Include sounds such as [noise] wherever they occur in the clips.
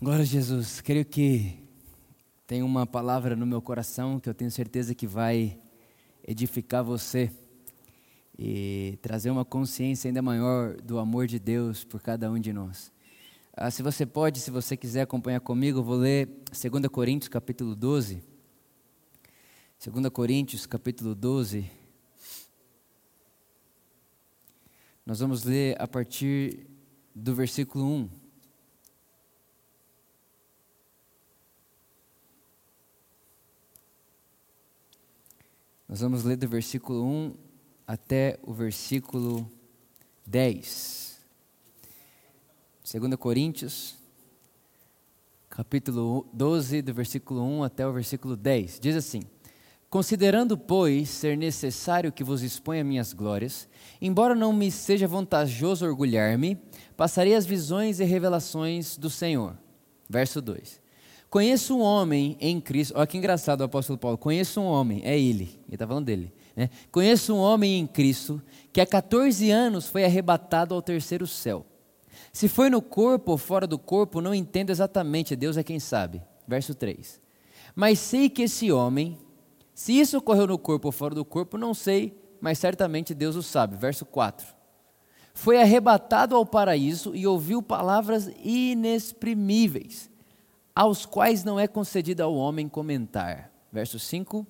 Glória a Jesus. Creio que tem uma palavra no meu coração que eu tenho certeza que vai edificar você e trazer uma consciência ainda maior do amor de Deus por cada um de nós. Ah, se você pode, se você quiser acompanhar comigo, eu vou ler 2 Coríntios capítulo 12. 2 Coríntios capítulo 12. Nós vamos ler a partir do versículo 1. Nós vamos ler do versículo 1 até o versículo 10. 2 Coríntios, capítulo 12, do versículo 1 até o versículo 10. Diz assim: Considerando, pois, ser necessário que vos exponha minhas glórias, embora não me seja vantajoso orgulhar-me, passarei as visões e revelações do Senhor. Verso 2. Conheço um homem em Cristo. Olha que engraçado o apóstolo Paulo. Conheço um homem, é ele. Ele está falando dele. Né? Conheço um homem em Cristo que há 14 anos foi arrebatado ao terceiro céu. Se foi no corpo ou fora do corpo, não entendo exatamente, Deus é quem sabe. Verso 3. Mas sei que esse homem, se isso ocorreu no corpo ou fora do corpo, não sei, mas certamente Deus o sabe. Verso 4. Foi arrebatado ao paraíso e ouviu palavras inexprimíveis aos quais não é concedido ao homem comentar. Verso 5: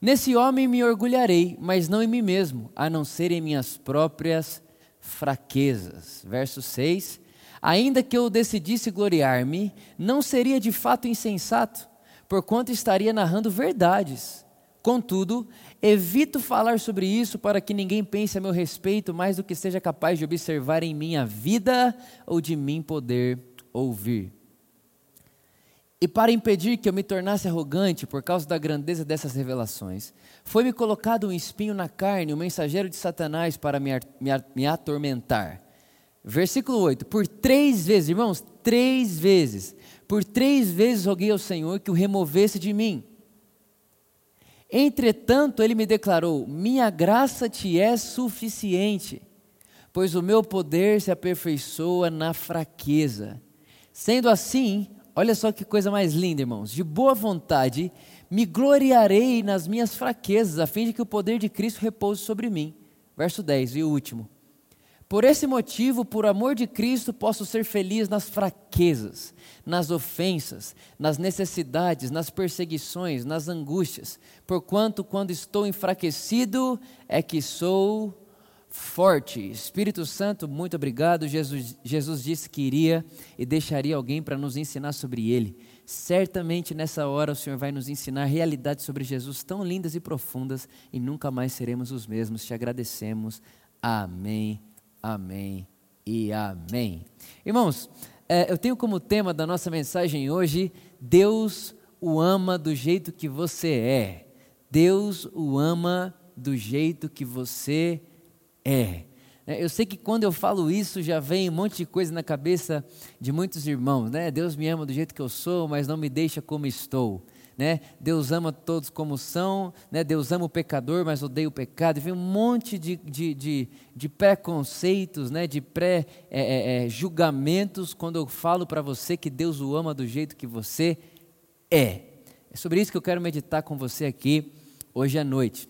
Nesse homem me orgulharei, mas não em mim mesmo, a não ser em minhas próprias fraquezas. Verso 6: Ainda que eu decidisse gloriar-me, não seria de fato insensato, porquanto estaria narrando verdades. Contudo, evito falar sobre isso para que ninguém pense a meu respeito mais do que seja capaz de observar em minha vida ou de mim poder ouvir. E para impedir que eu me tornasse arrogante por causa da grandeza dessas revelações, foi-me colocado um espinho na carne, um mensageiro de Satanás para me, me, me atormentar. Versículo 8: Por três vezes, irmãos, três vezes, por três vezes roguei ao Senhor que o removesse de mim. Entretanto, ele me declarou: Minha graça te é suficiente, pois o meu poder se aperfeiçoa na fraqueza. Sendo assim, Olha só que coisa mais linda, irmãos. De boa vontade me gloriarei nas minhas fraquezas, a fim de que o poder de Cristo repouse sobre mim. Verso 10, e o último. Por esse motivo, por amor de Cristo, posso ser feliz nas fraquezas, nas ofensas, nas necessidades, nas perseguições, nas angústias, porquanto, quando estou enfraquecido, é que sou forte. Espírito Santo, muito obrigado. Jesus, Jesus disse que iria e deixaria alguém para nos ensinar sobre ele. Certamente nessa hora o Senhor vai nos ensinar realidades sobre Jesus tão lindas e profundas e nunca mais seremos os mesmos. Te agradecemos. Amém, amém e amém. Irmãos, é, eu tenho como tema da nossa mensagem hoje: Deus o ama do jeito que você é. Deus o ama do jeito que você é é. é. Eu sei que quando eu falo isso já vem um monte de coisa na cabeça de muitos irmãos, né? Deus me ama do jeito que eu sou, mas não me deixa como estou. Né? Deus ama todos como são, né? Deus ama o pecador, mas odeia o pecado. E vem um monte de, de, de, de preconceitos, né? de pré-julgamentos é, é, é quando eu falo para você que Deus o ama do jeito que você é. É sobre isso que eu quero meditar com você aqui hoje à noite.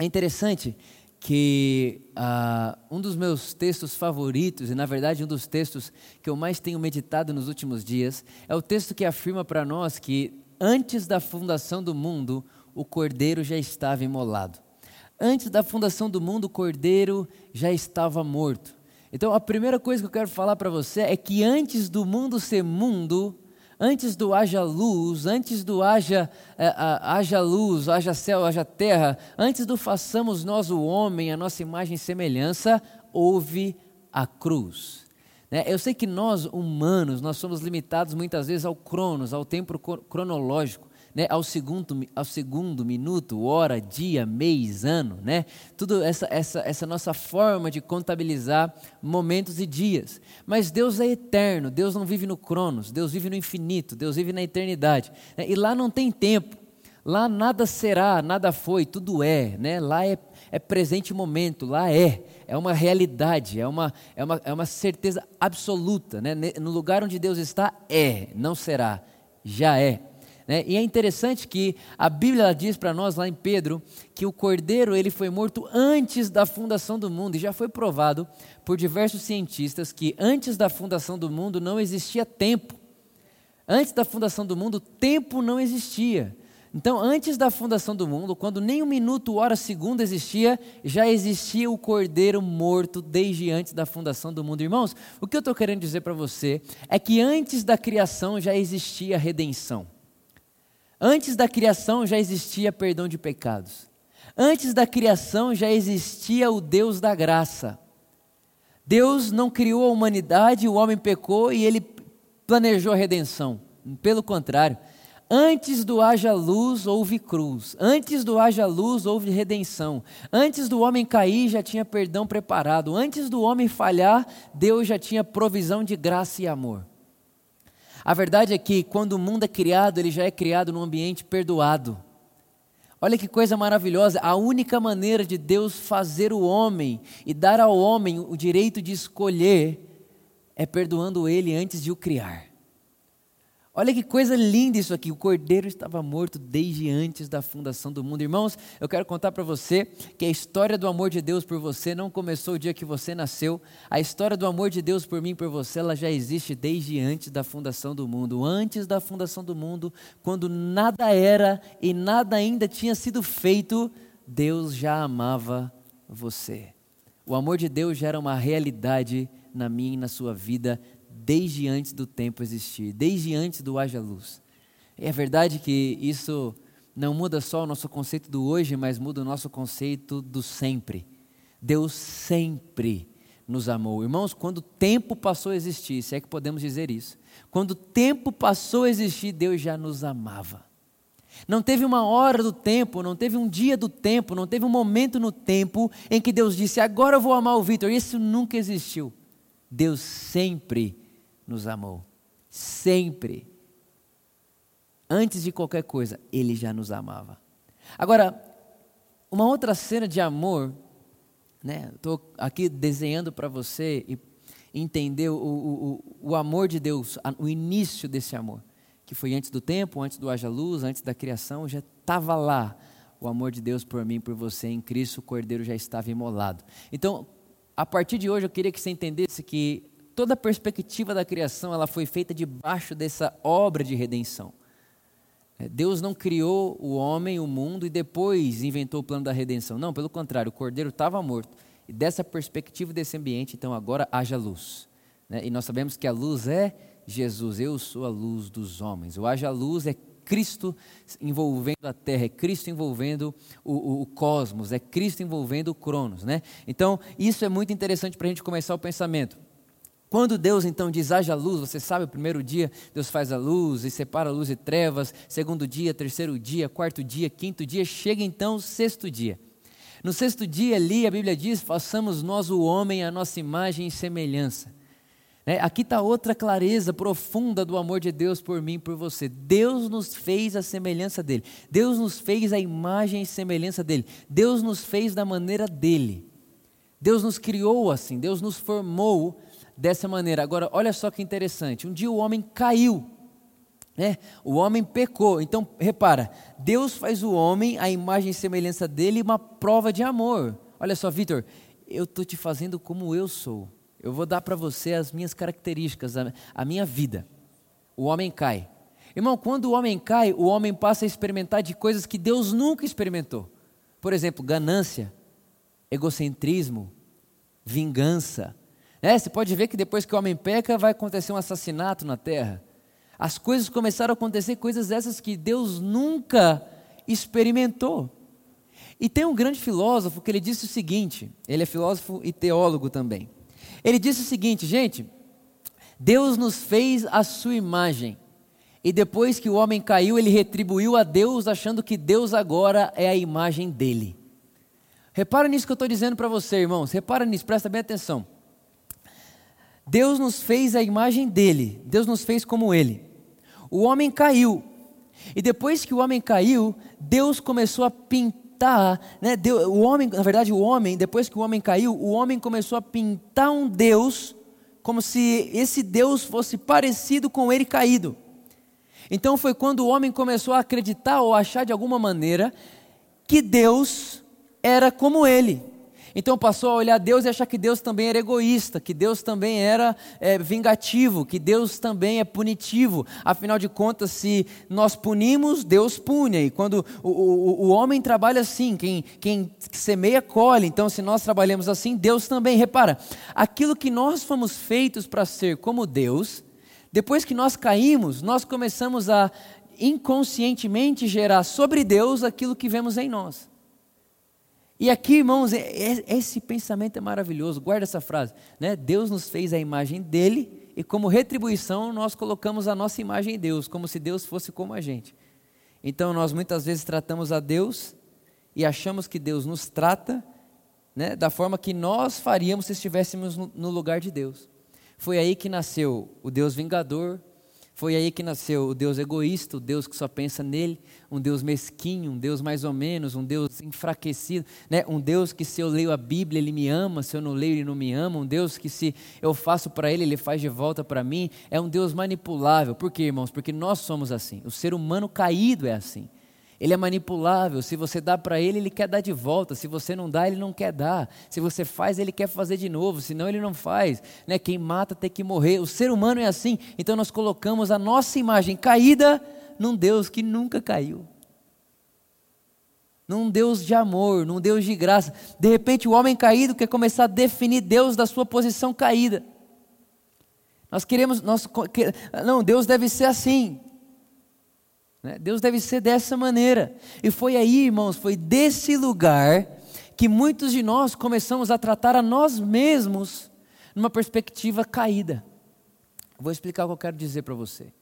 É interessante que uh, um dos meus textos favoritos, e na verdade um dos textos que eu mais tenho meditado nos últimos dias, é o texto que afirma para nós que antes da fundação do mundo, o cordeiro já estava imolado. Antes da fundação do mundo, o cordeiro já estava morto. Então, a primeira coisa que eu quero falar para você é que antes do mundo ser mundo, antes do haja luz, antes do haja, é, haja luz, haja céu, haja terra, antes do façamos nós o homem, a nossa imagem e semelhança, houve a cruz. Né? Eu sei que nós, humanos, nós somos limitados muitas vezes ao cronos, ao tempo cronológico né, ao, segundo, ao segundo minuto, hora, dia, mês, ano, né? Tudo essa, essa, essa nossa forma de contabilizar momentos e dias. Mas Deus é eterno, Deus não vive no cronos, Deus vive no infinito, Deus vive na eternidade. Né? E lá não tem tempo. Lá nada será, nada foi, tudo é, né? Lá é, é presente momento, lá é, é uma realidade, é uma, é uma, é uma certeza absoluta, né? No lugar onde Deus está, é, não será, já é. Né? E é interessante que a Bíblia diz para nós lá em Pedro que o cordeiro ele foi morto antes da fundação do mundo e já foi provado por diversos cientistas que antes da fundação do mundo não existia tempo. Antes da fundação do mundo, tempo não existia. Então, antes da fundação do mundo, quando nem um minuto, hora, segundo existia, já existia o cordeiro morto desde antes da fundação do mundo. Irmãos, o que eu estou querendo dizer para você é que antes da criação já existia redenção. Antes da criação já existia perdão de pecados. Antes da criação já existia o Deus da graça. Deus não criou a humanidade, o homem pecou e ele planejou a redenção. Pelo contrário, antes do haja luz houve cruz, antes do haja luz houve redenção, antes do homem cair já tinha perdão preparado, antes do homem falhar, Deus já tinha provisão de graça e amor. A verdade é que quando o mundo é criado, ele já é criado num ambiente perdoado. Olha que coisa maravilhosa, a única maneira de Deus fazer o homem e dar ao homem o direito de escolher é perdoando ele antes de o criar. Olha que coisa linda isso aqui. O cordeiro estava morto desde antes da fundação do mundo. Irmãos, eu quero contar para você que a história do amor de Deus por você não começou o dia que você nasceu. A história do amor de Deus por mim e por você, ela já existe desde antes da fundação do mundo. Antes da fundação do mundo, quando nada era e nada ainda tinha sido feito, Deus já amava você. O amor de Deus já era uma realidade na minha e na sua vida desde antes do tempo existir, desde antes do haja luz. É verdade que isso não muda só o nosso conceito do hoje, mas muda o nosso conceito do sempre. Deus sempre nos amou. Irmãos, quando o tempo passou a existir, se é que podemos dizer isso, quando o tempo passou a existir, Deus já nos amava. Não teve uma hora do tempo, não teve um dia do tempo, não teve um momento no tempo em que Deus disse: Agora eu vou amar o Vitor. Isso nunca existiu. Deus sempre nos amou. Sempre. Antes de qualquer coisa, Ele já nos amava. Agora, uma outra cena de amor, né? Estou aqui desenhando para você e entender o, o, o amor de Deus, o início desse amor, que foi antes do tempo, antes do haja luz, antes da criação, já estava lá o amor de Deus por mim, por você, em Cristo, o Cordeiro já estava imolado. Então, a partir de hoje, eu queria que você entendesse que toda a perspectiva da criação ela foi feita debaixo dessa obra de redenção. É, Deus não criou o homem, o mundo e depois inventou o plano da redenção. Não, pelo contrário, o cordeiro estava morto. E dessa perspectiva desse ambiente, então agora haja luz. Né? E nós sabemos que a luz é Jesus, eu sou a luz dos homens. O haja luz é Cristo envolvendo a terra, é Cristo envolvendo o, o, o cosmos, é Cristo envolvendo o cronos. Né? Então, isso é muito interessante para a gente começar o pensamento. Quando Deus então diz haja luz, você sabe, o primeiro dia Deus faz a luz e separa a luz e trevas, segundo dia, terceiro dia, quarto dia, quinto dia, chega então o sexto dia. No sexto dia ali, a Bíblia diz: façamos nós o homem a nossa imagem e semelhança. É, aqui está outra clareza profunda do amor de Deus por mim e por você. Deus nos fez a semelhança dele, Deus nos fez a imagem e semelhança dele, Deus nos fez da maneira dele. Deus nos criou assim, Deus nos formou dessa maneira. Agora, olha só que interessante. Um dia o homem caiu, né? O homem pecou. Então, repara, Deus faz o homem, a imagem e semelhança dele, uma prova de amor. Olha só, Vitor, eu estou te fazendo como eu sou. Eu vou dar para você as minhas características, a, a minha vida. O homem cai. Irmão, quando o homem cai, o homem passa a experimentar de coisas que Deus nunca experimentou. Por exemplo, ganância, egocentrismo, vingança, é, você pode ver que depois que o homem peca, vai acontecer um assassinato na terra. As coisas começaram a acontecer, coisas essas que Deus nunca experimentou. E tem um grande filósofo que ele disse o seguinte: ele é filósofo e teólogo também. Ele disse o seguinte, gente: Deus nos fez a sua imagem. E depois que o homem caiu, ele retribuiu a Deus, achando que Deus agora é a imagem dele. Repara nisso que eu estou dizendo para você, irmãos. Repara nisso, presta bem atenção. Deus nos fez a imagem dele, Deus nos fez como ele. O homem caiu, E depois que o homem caiu, Deus começou a pintar, né? Deus, o homem, na verdade, o homem, depois que o homem caiu, o homem começou a pintar um Deus como se esse Deus fosse parecido com ele caído. Então foi quando o homem começou a acreditar ou achar de alguma maneira que Deus era como ele. Então passou a olhar Deus e achar que Deus também era egoísta, que Deus também era é, vingativo, que Deus também é punitivo. Afinal de contas, se nós punimos, Deus pune. E quando o, o, o homem trabalha assim, quem, quem semeia, colhe. Então, se nós trabalhamos assim, Deus também. Repara, aquilo que nós fomos feitos para ser como Deus, depois que nós caímos, nós começamos a inconscientemente gerar sobre Deus aquilo que vemos em nós. E aqui, irmãos, é, é, esse pensamento é maravilhoso. Guarda essa frase, né? Deus nos fez a imagem dele e como retribuição nós colocamos a nossa imagem em Deus, como se Deus fosse como a gente. Então nós muitas vezes tratamos a Deus e achamos que Deus nos trata, né, da forma que nós faríamos se estivéssemos no, no lugar de Deus. Foi aí que nasceu o Deus vingador, foi aí que nasceu o Deus egoísta, o Deus que só pensa nele, um Deus mesquinho, um Deus mais ou menos, um Deus enfraquecido, né? um Deus que se eu leio a Bíblia ele me ama, se eu não leio ele não me ama, um Deus que se eu faço para ele ele faz de volta para mim, é um Deus manipulável. Por quê, irmãos? Porque nós somos assim, o ser humano caído é assim. Ele é manipulável. Se você dá para ele, ele quer dar de volta. Se você não dá, ele não quer dar. Se você faz, ele quer fazer de novo. Senão, ele não faz. Né? Quem mata tem que morrer. O ser humano é assim. Então, nós colocamos a nossa imagem caída num Deus que nunca caiu. Num Deus de amor, num Deus de graça. De repente, o homem caído quer começar a definir Deus da sua posição caída. Nós queremos, nós, não, Deus deve ser assim. Né? Deus deve ser dessa maneira. E foi aí, irmãos, foi desse lugar que muitos de nós começamos a tratar a nós mesmos numa perspectiva caída. Vou explicar o que eu quero dizer para você.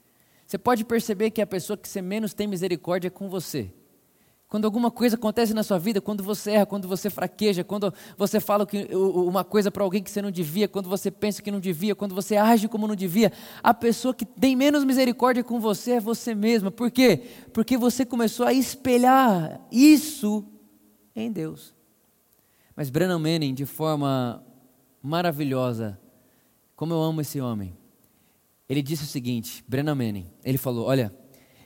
Você pode perceber que a pessoa que você menos tem misericórdia é com você. Quando alguma coisa acontece na sua vida, quando você erra, quando você fraqueja, quando você fala que, uma coisa para alguém que você não devia, quando você pensa que não devia, quando você age como não devia, a pessoa que tem menos misericórdia com você é você mesma. Por quê? Porque você começou a espelhar isso em Deus. Mas Brennan Manning, de forma maravilhosa, como eu amo esse homem, ele disse o seguinte: Brennan Manning, ele falou: Olha,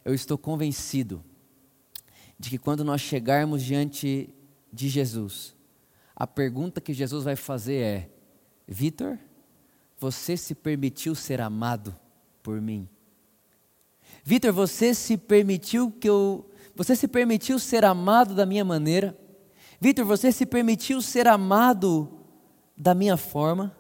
eu estou convencido de que quando nós chegarmos diante de Jesus, a pergunta que Jesus vai fazer é: Vitor, você se permitiu ser amado por mim? Vitor, você se permitiu que eu. Você se permitiu ser amado da minha maneira? Vitor, você se permitiu ser amado da minha forma?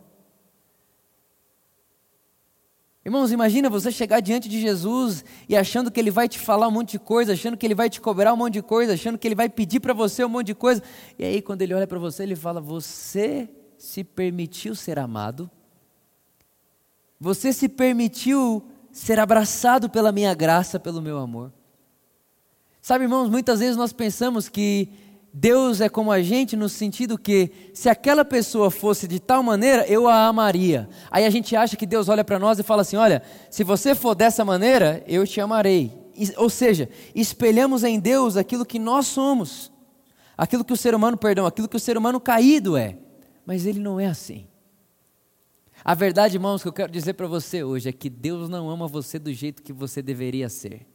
Irmãos, imagina você chegar diante de Jesus e achando que ele vai te falar um monte de coisa, achando que ele vai te cobrar um monte de coisa, achando que ele vai pedir para você um monte de coisa. E aí, quando ele olha para você, ele fala: Você se permitiu ser amado? Você se permitiu ser abraçado pela minha graça, pelo meu amor? Sabe, irmãos, muitas vezes nós pensamos que Deus é como a gente no sentido que se aquela pessoa fosse de tal maneira, eu a amaria. Aí a gente acha que Deus olha para nós e fala assim: olha, se você for dessa maneira, eu te amarei. Ou seja, espelhamos em Deus aquilo que nós somos, aquilo que o ser humano, perdão, aquilo que o ser humano caído é. Mas ele não é assim. A verdade, irmãos, que eu quero dizer para você hoje é que Deus não ama você do jeito que você deveria ser.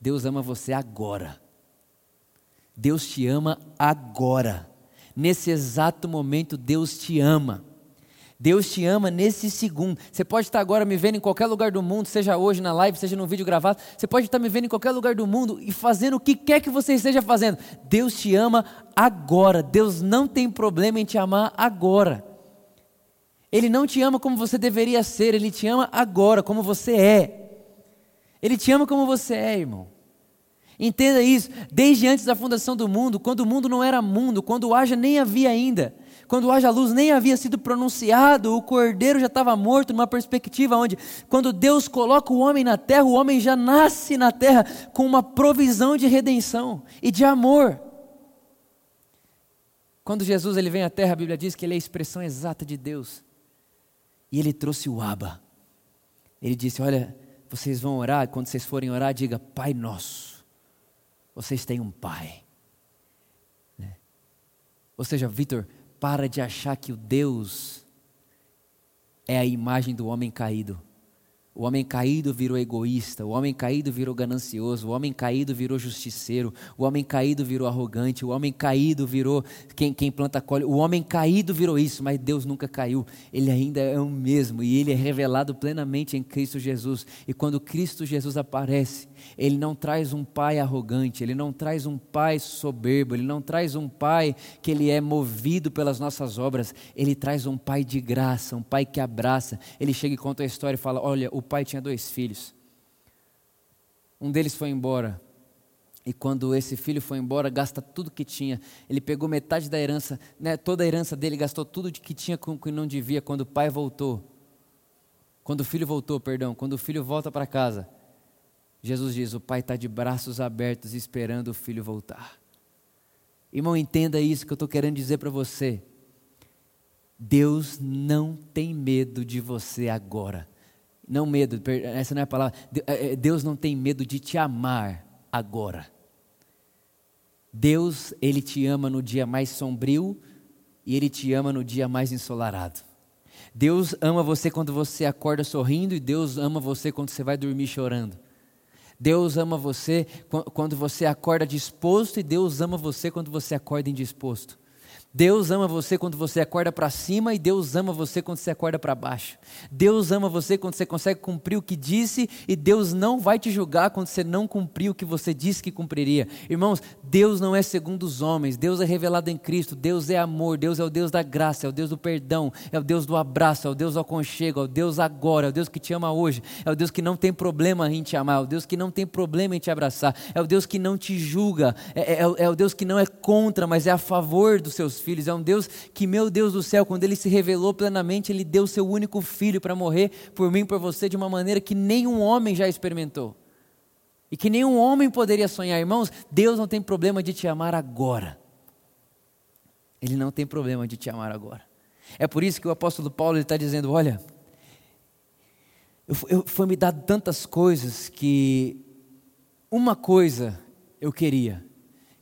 Deus ama você agora. Deus te ama agora. Nesse exato momento, Deus te ama. Deus te ama nesse segundo. Você pode estar agora me vendo em qualquer lugar do mundo, seja hoje na live, seja no vídeo gravado. Você pode estar me vendo em qualquer lugar do mundo e fazendo o que quer que você esteja fazendo. Deus te ama agora. Deus não tem problema em te amar agora. Ele não te ama como você deveria ser, ele te ama agora, como você é. Ele te ama como você é, irmão. Entenda isso, desde antes da fundação do mundo, quando o mundo não era mundo, quando haja nem havia ainda, quando haja luz nem havia sido pronunciado, o cordeiro já estava morto, numa perspectiva onde, quando Deus coloca o homem na terra, o homem já nasce na terra com uma provisão de redenção e de amor. Quando Jesus ele vem à terra, a Bíblia diz que ele é a expressão exata de Deus. E ele trouxe o Aba. Ele disse: Olha, vocês vão orar, quando vocês forem orar, diga: Pai Nosso vocês têm um pai. Né? Ou seja, Vitor, para de achar que o Deus é a imagem do homem caído. O homem caído virou egoísta, o homem caído virou ganancioso, o homem caído virou justiceiro, o homem caído virou arrogante, o homem caído virou quem, quem planta colhe. O homem caído virou isso, mas Deus nunca caiu. Ele ainda é o mesmo e ele é revelado plenamente em Cristo Jesus. E quando Cristo Jesus aparece, ele não traz um pai arrogante, ele não traz um pai soberbo, ele não traz um pai que ele é movido pelas nossas obras, ele traz um pai de graça, um pai que abraça. Ele chega e conta a história e fala: Olha, o pai tinha dois filhos. Um deles foi embora. E quando esse filho foi embora, gasta tudo que tinha. Ele pegou metade da herança, né, toda a herança dele, gastou tudo que tinha com que não devia. Quando o pai voltou, quando o filho voltou, perdão, quando o filho volta para casa, Jesus diz: o pai está de braços abertos esperando o filho voltar. Irmão, entenda isso que eu estou querendo dizer para você. Deus não tem medo de você agora. Não medo, essa não é a palavra. É, é, Deus não tem medo de te amar agora. Deus, Ele te ama no dia mais sombrio e Ele te ama no dia mais ensolarado. Deus ama você quando você acorda sorrindo e Deus ama você quando você vai dormir chorando. Deus ama você quando você acorda disposto e Deus ama você quando você acorda indisposto. Deus ama você quando você acorda para cima e Deus ama você quando você acorda para baixo. Deus ama você quando você consegue cumprir o que disse e Deus não vai te julgar quando você não cumprir o que você disse que cumpriria. Irmãos, Deus não é segundo os homens, Deus é revelado em Cristo, Deus é amor, Deus é o Deus da graça, é o Deus do perdão, é o Deus do abraço, é o Deus do aconchego, é o Deus agora, é o Deus que te ama hoje, é o Deus que não tem problema em te amar, é o Deus que não tem problema em te abraçar, é o Deus que não te julga, é, é, é o Deus que não é contra, mas é a favor dos seus filhos. É um Deus que, meu Deus do céu, quando ele se revelou plenamente, ele deu seu único filho para morrer por mim por você de uma maneira que nenhum homem já experimentou. E que nenhum homem poderia sonhar. Irmãos, Deus não tem problema de te amar agora. Ele não tem problema de te amar agora. É por isso que o apóstolo Paulo está dizendo: olha, eu, eu, foi me dado tantas coisas que uma coisa eu queria,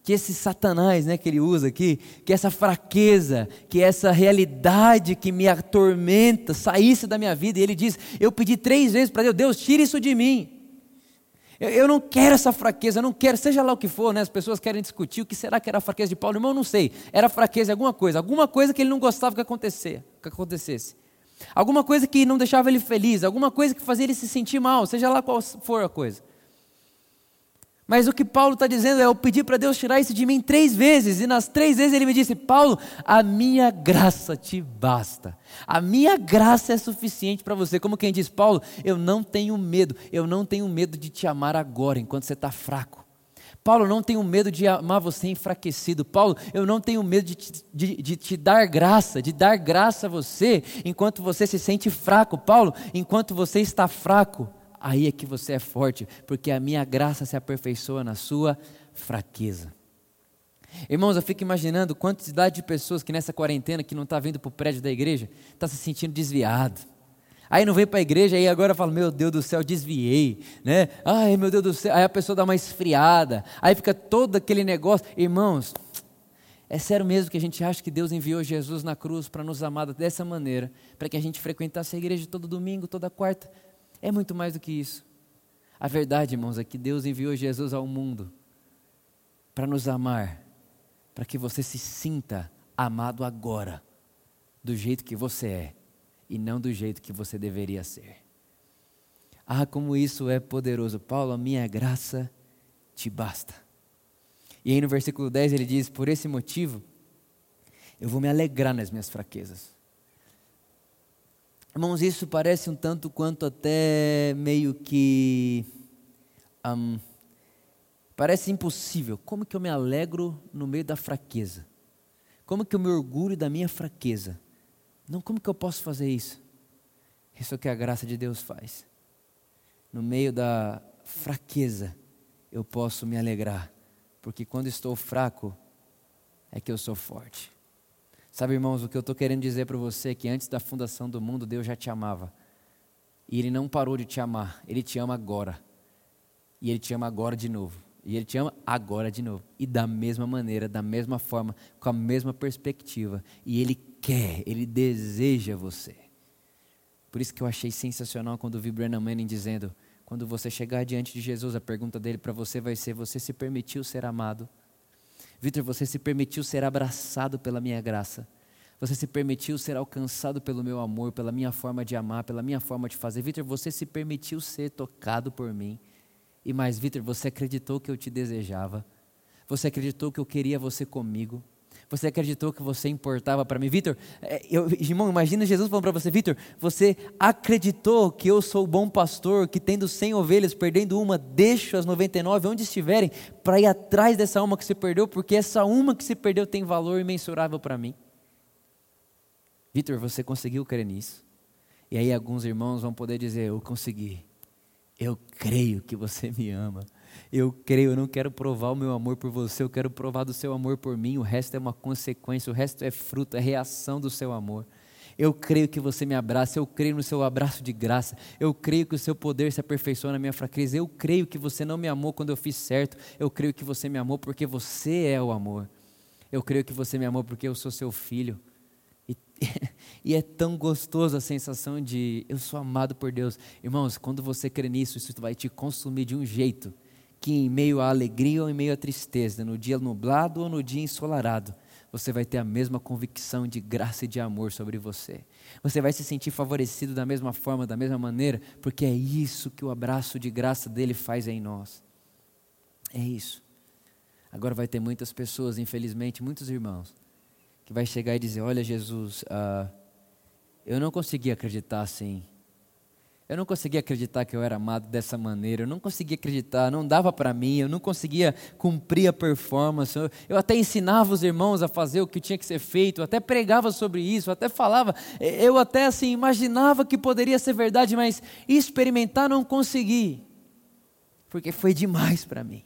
que esse Satanás, né, que ele usa aqui, que essa fraqueza, que essa realidade que me atormenta saísse da minha vida. E ele diz: Eu pedi três vezes para Deus, Deus, tira isso de mim. Eu, eu, não quero essa fraqueza, eu não quero, seja lá o que for, né? As pessoas querem discutir o que será que era a fraqueza de Paulo. Irmão, eu não sei. Era fraqueza alguma coisa, alguma coisa que ele não gostava que, acontecer, que acontecesse. Alguma coisa que não deixava ele feliz, alguma coisa que fazia ele se sentir mal, seja lá qual for a coisa. Mas o que Paulo está dizendo é: eu pedi para Deus tirar isso de mim três vezes, e nas três vezes ele me disse: Paulo, a minha graça te basta, a minha graça é suficiente para você. Como quem diz, Paulo, eu não tenho medo, eu não tenho medo de te amar agora, enquanto você está fraco. Paulo, não tenho medo de amar você enfraquecido. Paulo, eu não tenho medo de te, de, de te dar graça, de dar graça a você enquanto você se sente fraco. Paulo, enquanto você está fraco aí é que você é forte, porque a minha graça se aperfeiçoa na sua fraqueza. Irmãos, eu fico imaginando quantidade de pessoas que nessa quarentena que não está vindo para o prédio da igreja, está se sentindo desviado. Aí não vem para a igreja, aí agora fala, meu Deus do céu, desviei, né? Ai, meu Deus do céu, aí a pessoa dá uma esfriada, aí fica todo aquele negócio. Irmãos, é sério mesmo que a gente acha que Deus enviou Jesus na cruz para nos amar dessa maneira, para que a gente frequentasse a igreja todo domingo, toda quarta? É muito mais do que isso. A verdade, irmãos, é que Deus enviou Jesus ao mundo para nos amar, para que você se sinta amado agora, do jeito que você é, e não do jeito que você deveria ser. Ah, como isso é poderoso. Paulo, a minha graça te basta. E aí no versículo 10 ele diz: Por esse motivo, eu vou me alegrar nas minhas fraquezas Irmãos, isso parece um tanto quanto até meio que. Um, parece impossível. Como que eu me alegro no meio da fraqueza? Como que eu me orgulho da minha fraqueza? Não, como que eu posso fazer isso? Isso é o que a graça de Deus faz. No meio da fraqueza, eu posso me alegrar, porque quando estou fraco, é que eu sou forte. Sabe, irmãos, o que eu estou querendo dizer para você é que antes da fundação do mundo, Deus já te amava. E Ele não parou de te amar, Ele te ama agora. E Ele te ama agora de novo. E Ele te ama agora de novo. E da mesma maneira, da mesma forma, com a mesma perspectiva. E Ele quer, Ele deseja você. Por isso que eu achei sensacional quando vi Brennan Manning dizendo: quando você chegar diante de Jesus, a pergunta dele para você vai ser: Você se permitiu ser amado? Vitor, você se permitiu ser abraçado pela minha graça? Você se permitiu ser alcançado pelo meu amor, pela minha forma de amar, pela minha forma de fazer? Vitor, você se permitiu ser tocado por mim? E mais, Vitor, você acreditou que eu te desejava. Você acreditou que eu queria você comigo. Você acreditou que você importava para mim, Vitor? É, irmão, imagina Jesus falando para você, Vitor, você acreditou que eu sou o bom pastor, que tendo 100 ovelhas, perdendo uma, deixo as 99 onde estiverem, para ir atrás dessa uma que se perdeu, porque essa uma que se perdeu tem valor imensurável para mim. Vitor, você conseguiu crer nisso? E aí alguns irmãos vão poder dizer, eu consegui. Eu creio que você me ama. Eu creio, eu não quero provar o meu amor por você, eu quero provar do seu amor por mim. O resto é uma consequência, o resto é fruto, é reação do seu amor. Eu creio que você me abraça, eu creio no seu abraço de graça, eu creio que o seu poder se aperfeiçoa na minha fraqueza, eu creio que você não me amou quando eu fiz certo, eu creio que você me amou porque você é o amor. Eu creio que você me amou porque eu sou seu filho. E, [laughs] e, é tão gostoso a sensação de eu sou amado por Deus. Irmãos, quando você crê nisso, isso vai te consumir de um jeito que em meio à alegria ou em meio à tristeza, no dia nublado ou no dia ensolarado, você vai ter a mesma convicção de graça e de amor sobre você. Você vai se sentir favorecido da mesma forma, da mesma maneira, porque é isso que o abraço de graça dele faz em nós. É isso. Agora vai ter muitas pessoas, infelizmente, muitos irmãos, que vai chegar e dizer: Olha, Jesus, uh, eu não consegui acreditar assim. Eu não conseguia acreditar que eu era amado dessa maneira. Eu não conseguia acreditar, não dava para mim. Eu não conseguia cumprir a performance. Eu, eu, até ensinava os irmãos a fazer o que tinha que ser feito. Eu até pregava sobre isso. Eu até falava. Eu até assim imaginava que poderia ser verdade, mas experimentar não consegui, porque foi demais para mim.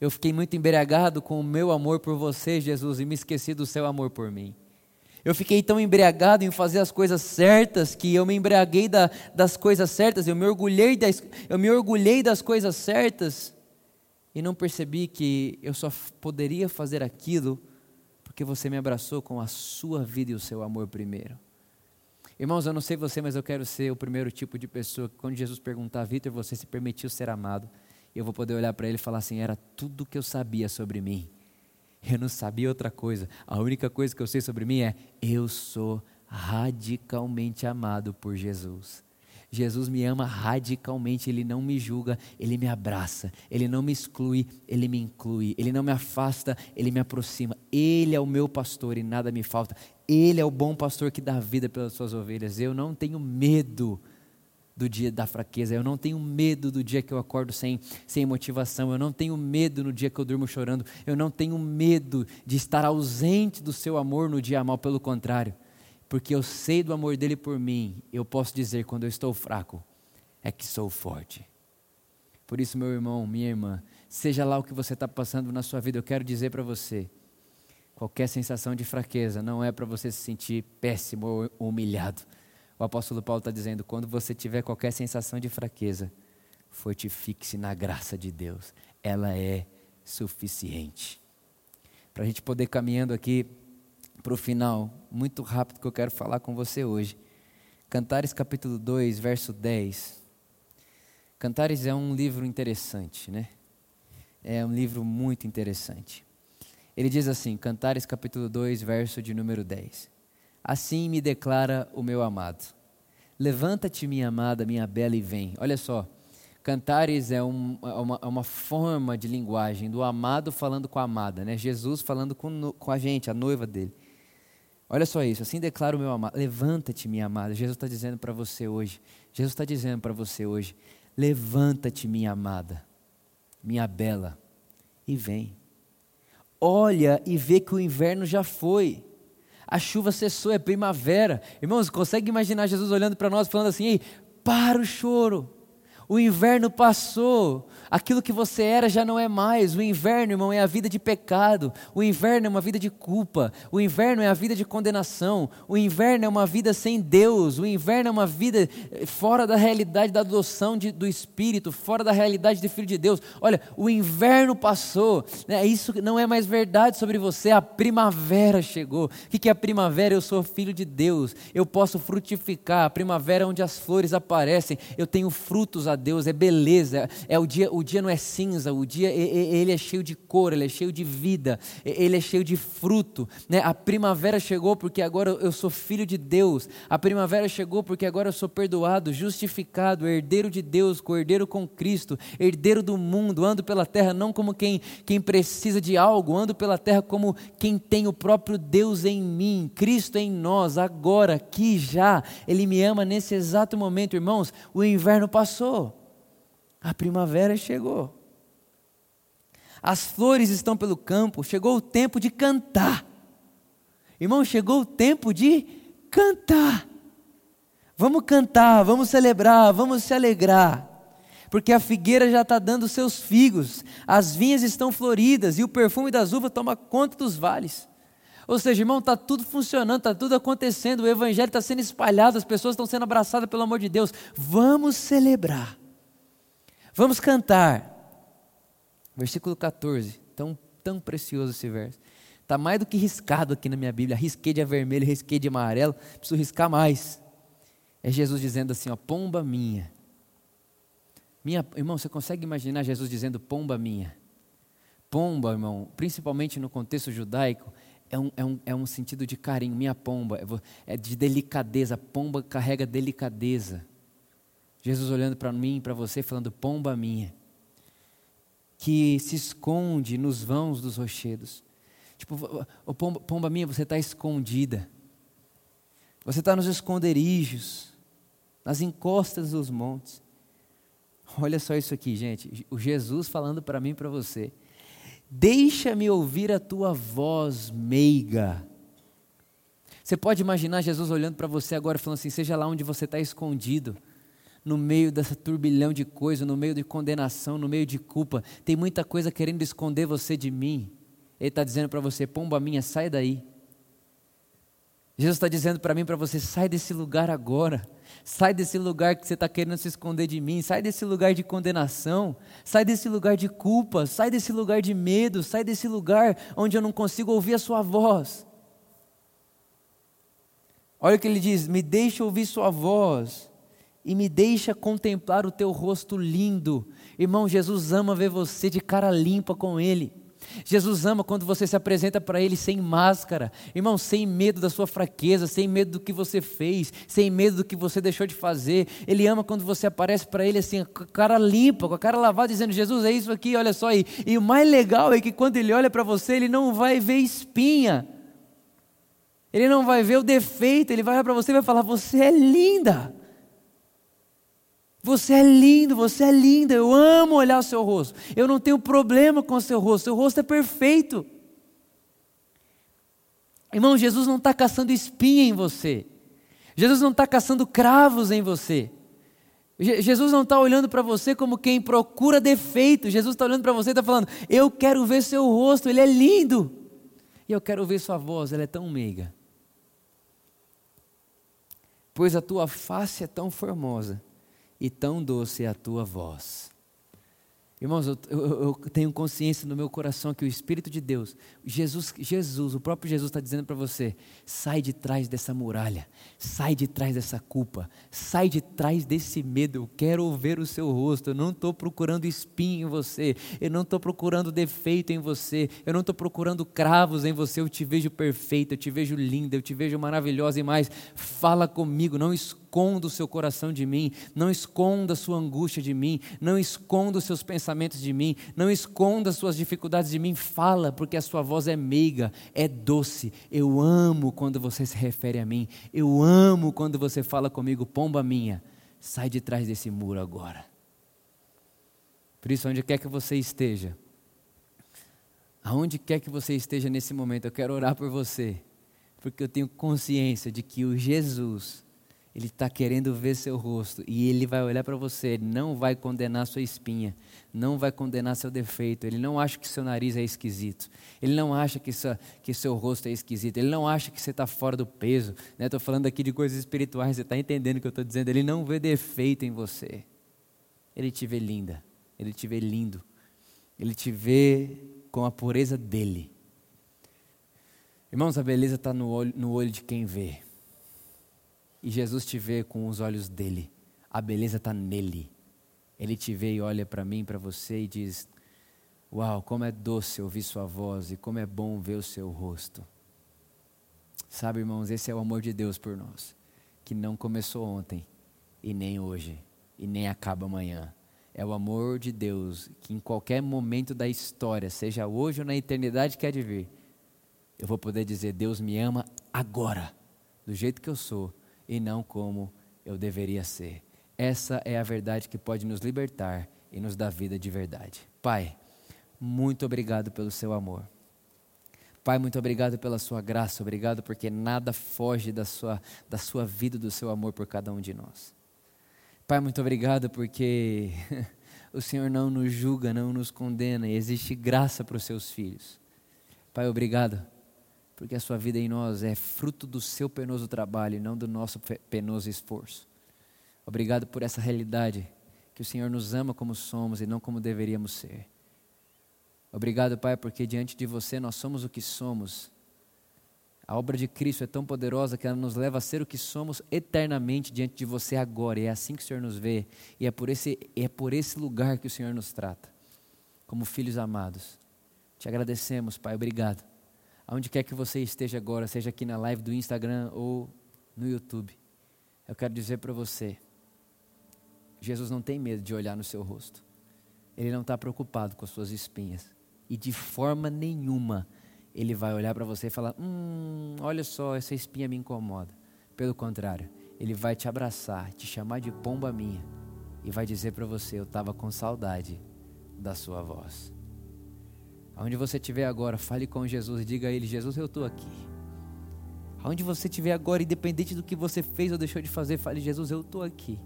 Eu fiquei muito embriagado com o meu amor por você, Jesus, e me esqueci do seu amor por mim. Eu fiquei tão embriagado em fazer as coisas certas que eu me embriaguei da, das coisas certas, eu me, orgulhei das, eu me orgulhei das coisas certas e não percebi que eu só poderia fazer aquilo porque você me abraçou com a sua vida e o seu amor primeiro. Irmãos, eu não sei você, mas eu quero ser o primeiro tipo de pessoa que, quando Jesus perguntar, Vitor, você se permitiu ser amado, eu vou poder olhar para ele e falar assim: era tudo que eu sabia sobre mim. Eu não sabia outra coisa. A única coisa que eu sei sobre mim é: eu sou radicalmente amado por Jesus. Jesus me ama radicalmente, Ele não me julga, Ele me abraça, Ele não me exclui, Ele me inclui, Ele não me afasta, Ele me aproxima. Ele é o meu pastor e nada me falta. Ele é o bom pastor que dá vida pelas suas ovelhas. Eu não tenho medo do dia da fraqueza, eu não tenho medo do dia que eu acordo sem, sem motivação, eu não tenho medo no dia que eu durmo chorando, eu não tenho medo de estar ausente do seu amor no dia mal, pelo contrário, porque eu sei do amor dele por mim, eu posso dizer quando eu estou fraco, é que sou forte. Por isso, meu irmão, minha irmã, seja lá o que você está passando na sua vida, eu quero dizer para você: qualquer sensação de fraqueza não é para você se sentir péssimo ou humilhado o apóstolo Paulo está dizendo: quando você tiver qualquer sensação de fraqueza, fortifique-se na graça de Deus, ela é suficiente. Para a gente poder caminhando aqui para o final, muito rápido que eu quero falar com você hoje. Cantares capítulo 2, verso 10. Cantares é um livro interessante, né? É um livro muito interessante. Ele diz assim, Cantares capítulo 2, verso de número 10. Assim me declara o meu amado. Levanta-te, minha amada, minha bela, e vem. Olha só, cantares é, um, é uma, é uma, forma de linguagem do amado falando com a amada, né? Jesus falando com, com a gente, a noiva dele. Olha só isso, assim declara o meu amado. Levanta-te, minha amada. Jesus está dizendo para você hoje. Jesus está dizendo para você hoje: Levanta-te, minha amada, minha bela, e vem. Olha e vê que o inverno já foi a chuva cessou, é primavera. Irmãos, consegue imaginar Jesus olhando para nós falando assim: Ei, para o choro, o inverno passou, Aquilo que você era já não é mais. O inverno, irmão, é a vida de pecado. O inverno é uma vida de culpa. O inverno é a vida de condenação. O inverno é uma vida sem Deus. O inverno é uma vida eh, fora da realidade da adoção de, do Espírito, fora da realidade de filho de Deus. Olha, o inverno passou. Né? Isso não é mais verdade sobre você. A primavera chegou. O que é a primavera? Eu sou filho de Deus. Eu posso frutificar. A primavera é onde as flores aparecem. Eu tenho frutos a Deus. É beleza. É o dia o dia não é cinza, o dia ele é cheio de cor, ele é cheio de vida, ele é cheio de fruto. Né? A primavera chegou porque agora eu sou filho de Deus. A primavera chegou porque agora eu sou perdoado, justificado, herdeiro de Deus, cordeiro com Cristo, herdeiro do mundo. Ando pela terra não como quem, quem precisa de algo, ando pela terra como quem tem o próprio Deus em mim, Cristo em nós, agora, aqui já. Ele me ama nesse exato momento, irmãos. O inverno passou. A primavera chegou. As flores estão pelo campo, chegou o tempo de cantar. Irmão, chegou o tempo de cantar. Vamos cantar, vamos celebrar, vamos se alegrar. Porque a figueira já está dando seus figos, as vinhas estão floridas e o perfume das uvas toma conta dos vales. Ou seja, irmão, está tudo funcionando, está tudo acontecendo, o evangelho está sendo espalhado, as pessoas estão sendo abraçadas pelo amor de Deus. Vamos celebrar. Vamos cantar. Versículo 14. Tão, tão precioso esse verso. Está mais do que riscado aqui na minha Bíblia. Risquei de vermelho, risquei de amarelo. Preciso riscar mais. É Jesus dizendo assim: ó, pomba minha. minha. Irmão, você consegue imaginar Jesus dizendo pomba minha? Pomba, irmão, principalmente no contexto judaico, é um, é um, é um sentido de carinho. Minha pomba é de delicadeza. Pomba carrega delicadeza. Jesus olhando para mim, para você, falando: pomba minha, que se esconde nos vãos dos rochedos. Tipo, oh, pomba, pomba minha, você está escondida. Você está nos esconderijos, nas encostas dos montes. Olha só isso aqui, gente. O Jesus falando para mim e para você. Deixa-me ouvir a tua voz meiga. Você pode imaginar Jesus olhando para você agora falando assim: seja lá onde você está escondido no meio dessa turbilhão de coisa, no meio de condenação, no meio de culpa. Tem muita coisa querendo esconder você de mim. Ele está dizendo para você: pomba minha, sai daí. Jesus está dizendo para mim, para você: sai desse lugar agora. Sai desse lugar que você está querendo se esconder de mim. Sai desse lugar de condenação. Sai desse lugar de culpa. Sai desse lugar de medo. Sai desse lugar onde eu não consigo ouvir a sua voz. Olha o que ele diz: me deixa ouvir sua voz e me deixa contemplar o teu rosto lindo. Irmão, Jesus ama ver você de cara limpa com Ele. Jesus ama quando você se apresenta para Ele sem máscara, irmão, sem medo da sua fraqueza, sem medo do que você fez, sem medo do que você deixou de fazer. Ele ama quando você aparece para Ele assim, com a cara limpa, com a cara lavada, dizendo: Jesus, é isso aqui, olha só aí. E o mais legal é que quando Ele olha para você, Ele não vai ver espinha, Ele não vai ver o defeito, Ele vai olhar para você e vai falar: Você é linda. Você é lindo, você é linda, eu amo olhar o seu rosto. Eu não tenho problema com o seu rosto, seu rosto é perfeito. Irmão, Jesus não está caçando espinha em você. Jesus não está caçando cravos em você. Jesus não está olhando para você como quem procura defeito. Jesus está olhando para você e está falando: Eu quero ver seu rosto, ele é lindo. E eu quero ver sua voz, ela é tão meiga. Pois a tua face é tão formosa e tão doce é a tua voz. Irmãos, eu, eu, eu, tenho consciência no meu coração que o Espírito de Deus, Jesus, Jesus, o próprio Jesus está dizendo para você: sai de trás dessa muralha, sai de trás dessa culpa, sai de trás desse medo. Eu quero ver o seu rosto. Eu não estou procurando espinho em você, eu não estou procurando defeito em você, eu não estou procurando cravos em você. Eu te vejo perfeita, eu te vejo linda, eu te vejo maravilhosa e mais. Fala comigo, não esconda esconda o seu coração de mim, não esconda a sua angústia de mim, não esconda os seus pensamentos de mim, não esconda as suas dificuldades de mim. Fala, porque a sua voz é meiga, é doce. Eu amo quando você se refere a mim, eu amo quando você fala comigo, pomba minha, sai de trás desse muro agora. Por isso, onde quer que você esteja, aonde quer que você esteja nesse momento, eu quero orar por você, porque eu tenho consciência de que o Jesus Ele está querendo ver seu rosto e ele vai olhar para você, ele não vai condenar sua espinha, não vai condenar seu defeito, ele não acha que seu nariz é esquisito, ele não acha que, sua, que seu rosto é esquisito, ele não acha que você está fora do peso. Estou né? falando aqui de coisas espirituais, você está entendendo o que eu estou dizendo? Ele não vê defeito em você, ele te vê linda, ele te vê lindo, ele te vê com a pureza dele. Irmãos, a beleza está no olho, no olho de quem vê e Jesus te vê com os olhos dele. A beleza está nele. Ele te vê e olha para mim, para você e diz: Uau, como é doce ouvir sua voz e como é bom ver o seu rosto. Sabe, irmãos, esse é o amor de Deus por nós, que não começou ontem e nem hoje e nem acaba amanhã. É o amor de Deus que em qualquer momento da história, seja hoje ou na eternidade que há de vir, eu vou poder dizer: Deus me ama agora, do jeito que eu sou e não como eu deveria ser. Essa é a verdade que pode nos libertar e nos dar vida de verdade. Pai, muito obrigado pelo seu amor. Pai, muito obrigado pela sua graça, obrigado porque nada foge da sua, da sua vida, do seu amor por cada um de nós. Pai, muito obrigado porque [laughs] o Senhor não nos julga, não nos condena e existe graça para os seus filhos. Pai, obrigado porque a sua vida em nós é fruto do seu penoso trabalho e não do nosso penoso esforço. Obrigado por essa realidade, que o Senhor nos ama como somos e não como deveríamos ser. Obrigado, Pai, porque diante de você nós somos o que somos. A obra de Cristo é tão poderosa que ela nos leva a ser o que somos eternamente diante de você agora. E é assim que o Senhor nos vê. E é por esse, é por esse lugar que o Senhor nos trata, como filhos amados. Te agradecemos, Pai. Obrigado aonde quer que você esteja agora, seja aqui na live do Instagram ou no YouTube, eu quero dizer para você: Jesus não tem medo de olhar no seu rosto. Ele não está preocupado com as suas espinhas. E de forma nenhuma ele vai olhar para você e falar: Hum, olha só, essa espinha me incomoda. Pelo contrário, ele vai te abraçar, te chamar de pomba minha e vai dizer para você: Eu estava com saudade da sua voz. Aonde você estiver agora, fale com Jesus e diga a Ele: Jesus, eu estou aqui. Aonde você estiver agora, independente do que você fez ou deixou de fazer, fale: Jesus, eu estou aqui.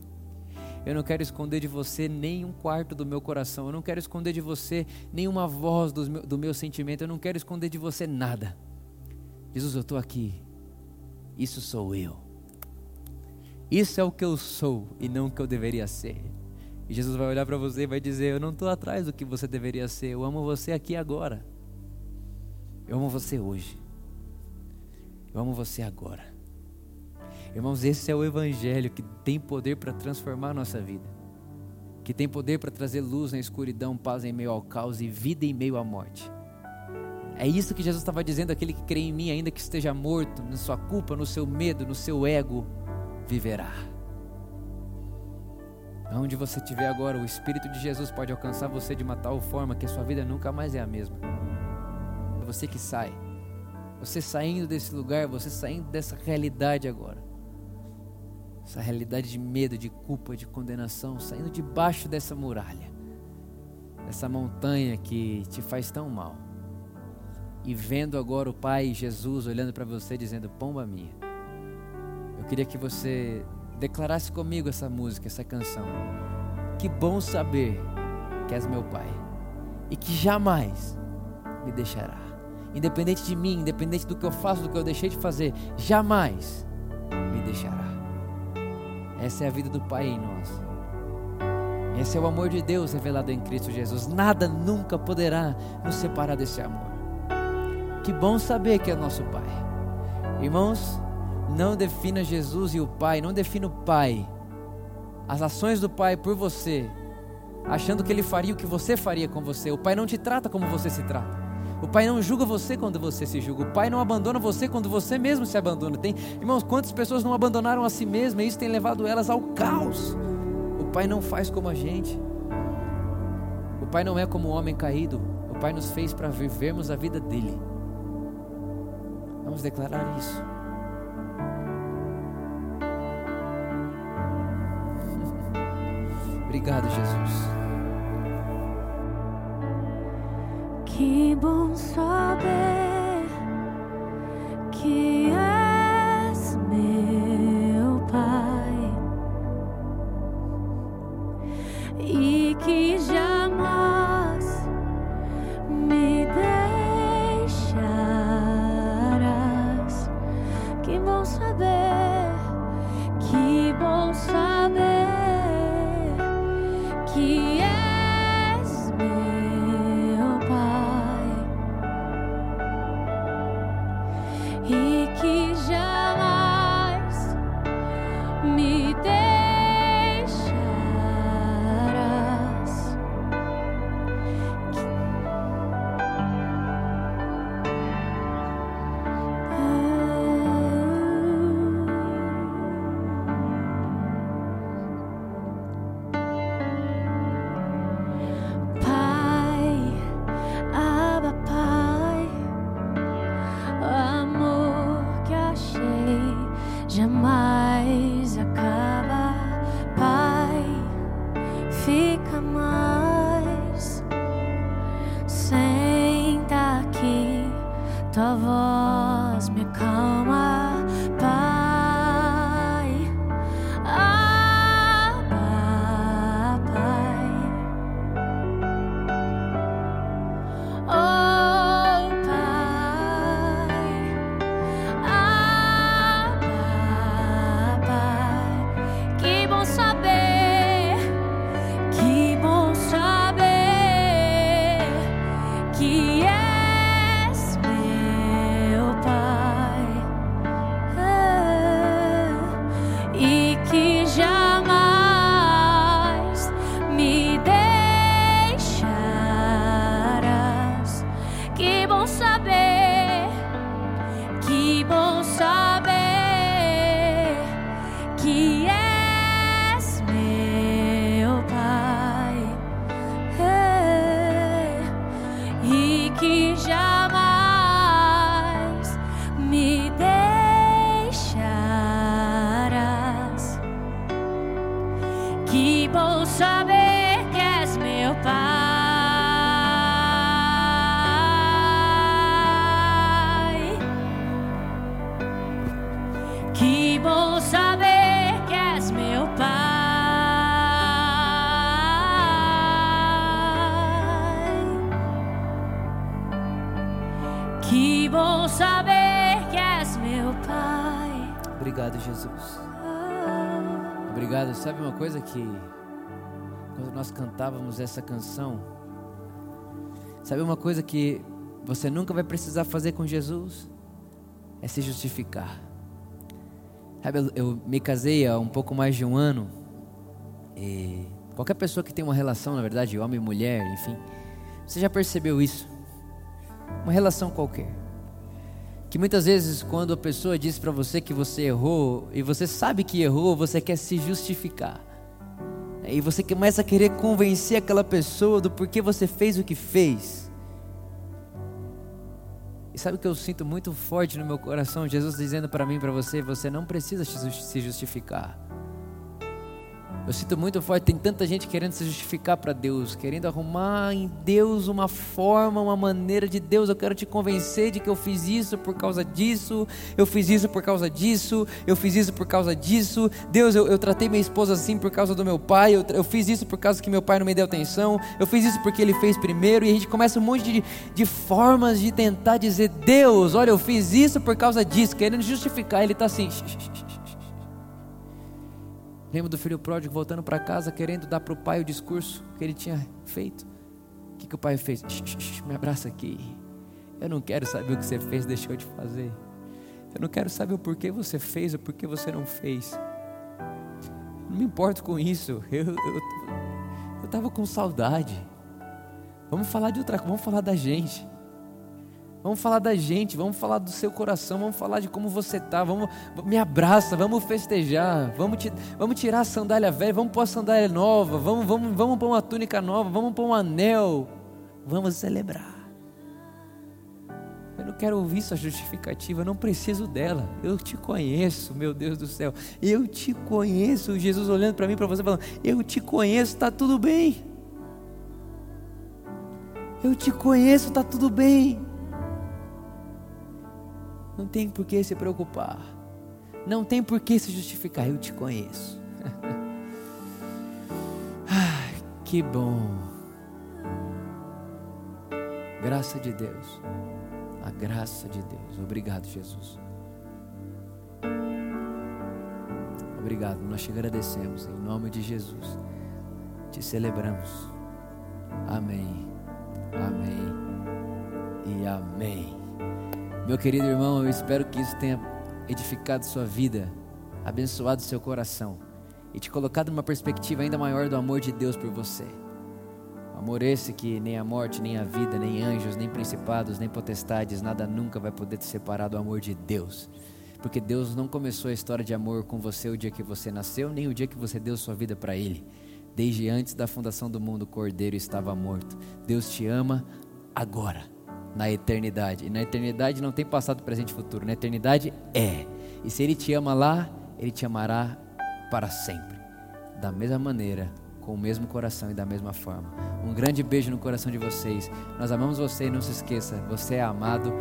Eu não quero esconder de você nem um quarto do meu coração. Eu não quero esconder de você nenhuma voz do meu, do meu sentimento. Eu não quero esconder de você nada. Jesus, eu estou aqui. Isso sou eu. Isso é o que eu sou e não o que eu deveria ser. E Jesus vai olhar para você e vai dizer: Eu não estou atrás do que você deveria ser, eu amo você aqui agora. Eu amo você hoje. Eu amo você agora. Irmãos, esse é o Evangelho que tem poder para transformar a nossa vida, que tem poder para trazer luz na escuridão, paz em meio ao caos e vida em meio à morte. É isso que Jesus estava dizendo: aquele que crê em mim, ainda que esteja morto, na sua culpa, no seu medo, no seu ego, viverá. Aonde você estiver agora, o Espírito de Jesus pode alcançar você de uma tal forma que a sua vida nunca mais é a mesma. É você que sai. Você saindo desse lugar, você saindo dessa realidade agora. Essa realidade de medo, de culpa, de condenação, saindo debaixo dessa muralha. Dessa montanha que te faz tão mal. E vendo agora o Pai Jesus olhando para você dizendo: "Pomba minha". Eu queria que você declarasse comigo essa música, essa canção. Que bom saber que és meu Pai e que jamais me deixará. Independente de mim, independente do que eu faço, do que eu deixei de fazer, jamais me deixará. Essa é a vida do Pai em nós. Esse é o amor de Deus revelado em Cristo Jesus. Nada nunca poderá nos separar desse amor. Que bom saber que é nosso Pai. Irmãos, não defina Jesus e o Pai, não defina o Pai, as ações do Pai por você, achando que Ele faria o que você faria com você. O Pai não te trata como você se trata. O Pai não julga você quando você se julga. O Pai não abandona você quando você mesmo se abandona. Tem, irmãos, quantas pessoas não abandonaram a si mesmas e isso tem levado elas ao caos? O Pai não faz como a gente. O Pai não é como o homem caído. O Pai nos fez para vivermos a vida dele. Vamos declarar isso. Obrigado, Jesus. Que bom saber Jesus. Obrigado. Sabe uma coisa que quando nós cantávamos essa canção, sabe uma coisa que você nunca vai precisar fazer com Jesus? É se justificar. Sabe, eu, me casei há um pouco mais de um ano e qualquer pessoa que tem uma relação, na verdade, homem e mulher, enfim, você já percebeu isso? Uma relação qualquer. Que muitas vezes, quando a pessoa diz para você que você errou e você sabe que errou, você quer se justificar. E você começa a querer convencer aquela pessoa do porquê você fez o que fez. E sabe o que eu sinto muito forte no meu coração? Jesus dizendo para mim, para você: você não precisa se justificar. Eu sinto muito forte, tem tanta gente querendo se justificar para Deus, querendo arrumar em Deus uma forma, uma maneira de Deus. Eu quero te convencer de que eu fiz isso por causa disso, eu fiz isso por causa disso, eu fiz isso por causa disso. Deus, eu, eu tratei minha esposa assim por causa do meu pai, eu, eu, fiz isso por causa que meu pai não me deu atenção, eu fiz isso porque ele fez primeiro. E a gente começa um monte de, de formas de tentar dizer: Deus, olha, eu fiz isso por causa disso, querendo justificar. Ele está assim. Lembro do filho pródigo voltando para casa, querendo dar para o pai o discurso que ele tinha feito. O que, que o pai fez? Me abraça aqui. Eu não quero saber o que você fez, deixou de fazer. Eu não quero saber o porquê você fez ou porquê você não fez. Não me importo com isso. Eu estava com saudade. Vamos falar de outra coisa, vamos falar da gente. Vamos falar da gente, vamos falar do seu coração, vamos falar de como você está, vamos, me abraça, vamos festejar, vamos, te, vamos tirar a sandália velha, vamos pôr a sandália nova, vamos, vamos, vamos pôr uma túnica nova, vamos pôr um anel, vamos celebrar. Eu não quero ouvir sua justificativa, eu não preciso dela. Eu te conheço, meu Deus do céu. Eu te conheço. Jesus olhando para mim, para você, falando: Eu te conheço, está tudo bem. Eu te conheço, está tudo bem. Não tem por que se preocupar. Não tem por que se justificar. Eu te conheço. [laughs] Que bom. Graça de Deus. A graça de Deus. Obrigado, Jesus. Obrigado. Nós te agradecemos em nome de Jesus. Te celebramos. Amém. Amém. E amém. Meu querido irmão, eu espero que isso tenha edificado sua vida, abençoado seu coração e te colocado numa perspectiva ainda maior do amor de Deus por você. Amor esse que nem a morte, nem a vida, nem anjos, nem principados, nem potestades, nada nunca vai poder te separar do amor de Deus. Porque Deus não começou a história de amor com você o dia que você nasceu, nem o dia que você deu sua vida para Ele. Desde antes da fundação do mundo, o Cordeiro estava morto. Deus te ama agora, na eternidade. E na eternidade não tem passado, presente e futuro. Na eternidade é. E se Ele te ama lá, Ele te amará para sempre. Da mesma maneira, com o mesmo coração e da mesma forma. Um grande beijo no coração de vocês. Nós amamos você e não se esqueça, você é amado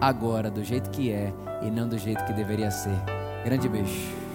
agora, do jeito que é e não do jeito que deveria ser. Grande beijo.